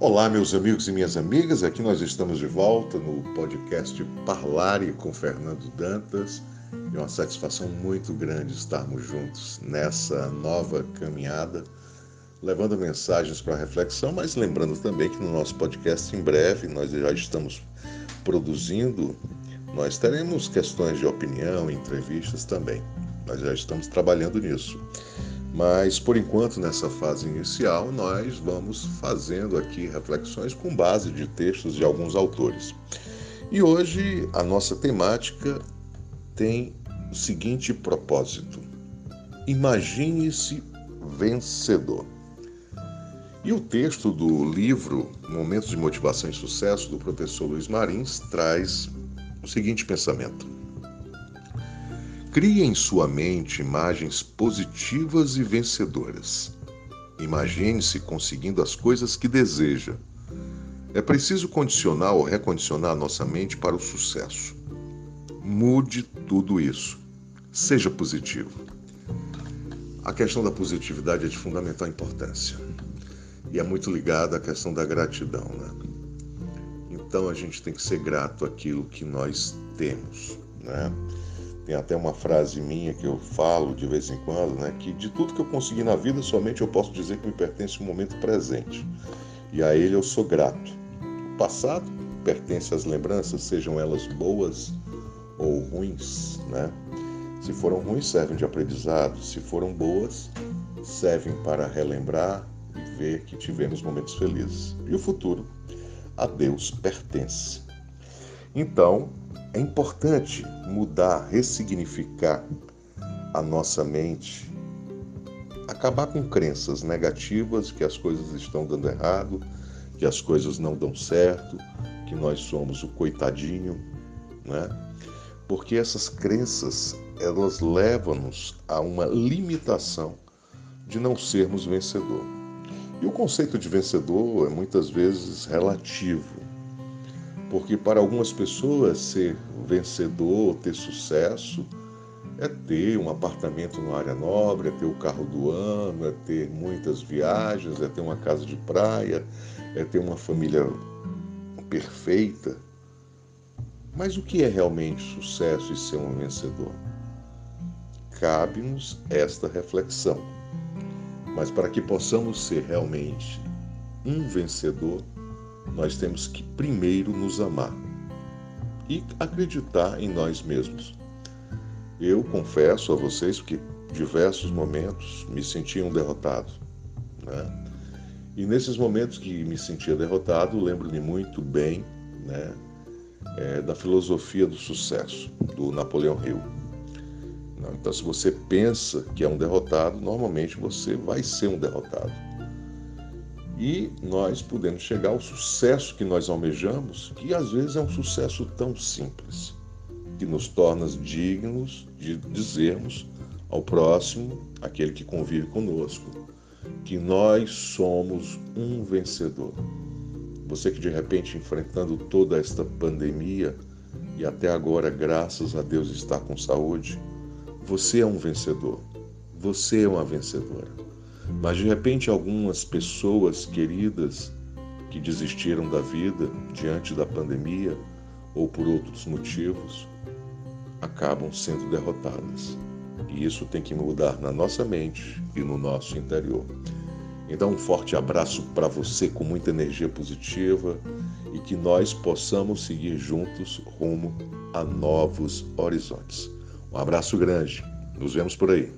Olá, meus amigos e minhas amigas, aqui nós estamos de volta no podcast Parlare com Fernando Dantas. É uma satisfação muito grande estarmos juntos nessa nova caminhada, levando mensagens para reflexão, mas lembrando também que no nosso podcast, em breve, nós já estamos produzindo, nós teremos questões de opinião, entrevistas também. Nós já estamos trabalhando nisso. Mas, por enquanto, nessa fase inicial, nós vamos fazendo aqui reflexões com base de textos de alguns autores. E hoje a nossa temática tem o seguinte propósito: imagine-se vencedor. E o texto do livro Momentos de Motivação e Sucesso, do professor Luiz Marins, traz o seguinte pensamento. Crie em sua mente imagens positivas e vencedoras. Imagine-se conseguindo as coisas que deseja. É preciso condicionar ou recondicionar nossa mente para o sucesso. Mude tudo isso. Seja positivo. A questão da positividade é de fundamental importância e é muito ligada à questão da gratidão. Né? Então a gente tem que ser grato àquilo que nós temos. Né? Tem até uma frase minha que eu falo de vez em quando, né? Que de tudo que eu consegui na vida, somente eu posso dizer que me pertence o momento presente. E a ele eu sou grato. O passado pertence às lembranças, sejam elas boas ou ruins, né? Se foram ruins, servem de aprendizado. Se foram boas, servem para relembrar e ver que tivemos momentos felizes. E o futuro, a Deus pertence. Então, é importante mudar, ressignificar a nossa mente, acabar com crenças negativas que as coisas estão dando errado, que as coisas não dão certo, que nós somos o coitadinho, né? Porque essas crenças, elas levam-nos a uma limitação de não sermos vencedor. E o conceito de vencedor é muitas vezes relativo porque para algumas pessoas ser vencedor, ter sucesso, é ter um apartamento numa área nobre, é ter o carro do ano, é ter muitas viagens, é ter uma casa de praia, é ter uma família perfeita. Mas o que é realmente sucesso e ser um vencedor? Cabe-nos esta reflexão. Mas para que possamos ser realmente um vencedor, nós temos que primeiro nos amar e acreditar em nós mesmos. Eu confesso a vocês que diversos momentos me sentia um derrotado. Né? E nesses momentos que me sentia derrotado, lembro-me muito bem né, é, da filosofia do sucesso, do Napoleão Hill. Então, se você pensa que é um derrotado, normalmente você vai ser um derrotado e nós podemos chegar ao sucesso que nós almejamos, que às vezes é um sucesso tão simples, que nos torna dignos de dizermos ao próximo, aquele que convive conosco, que nós somos um vencedor. Você que de repente enfrentando toda esta pandemia e até agora, graças a Deus, está com saúde, você é um vencedor. Você é uma vencedora. Mas de repente, algumas pessoas queridas que desistiram da vida diante da pandemia ou por outros motivos acabam sendo derrotadas. E isso tem que mudar na nossa mente e no nosso interior. Então, um forte abraço para você com muita energia positiva e que nós possamos seguir juntos rumo a novos horizontes. Um abraço grande. Nos vemos por aí.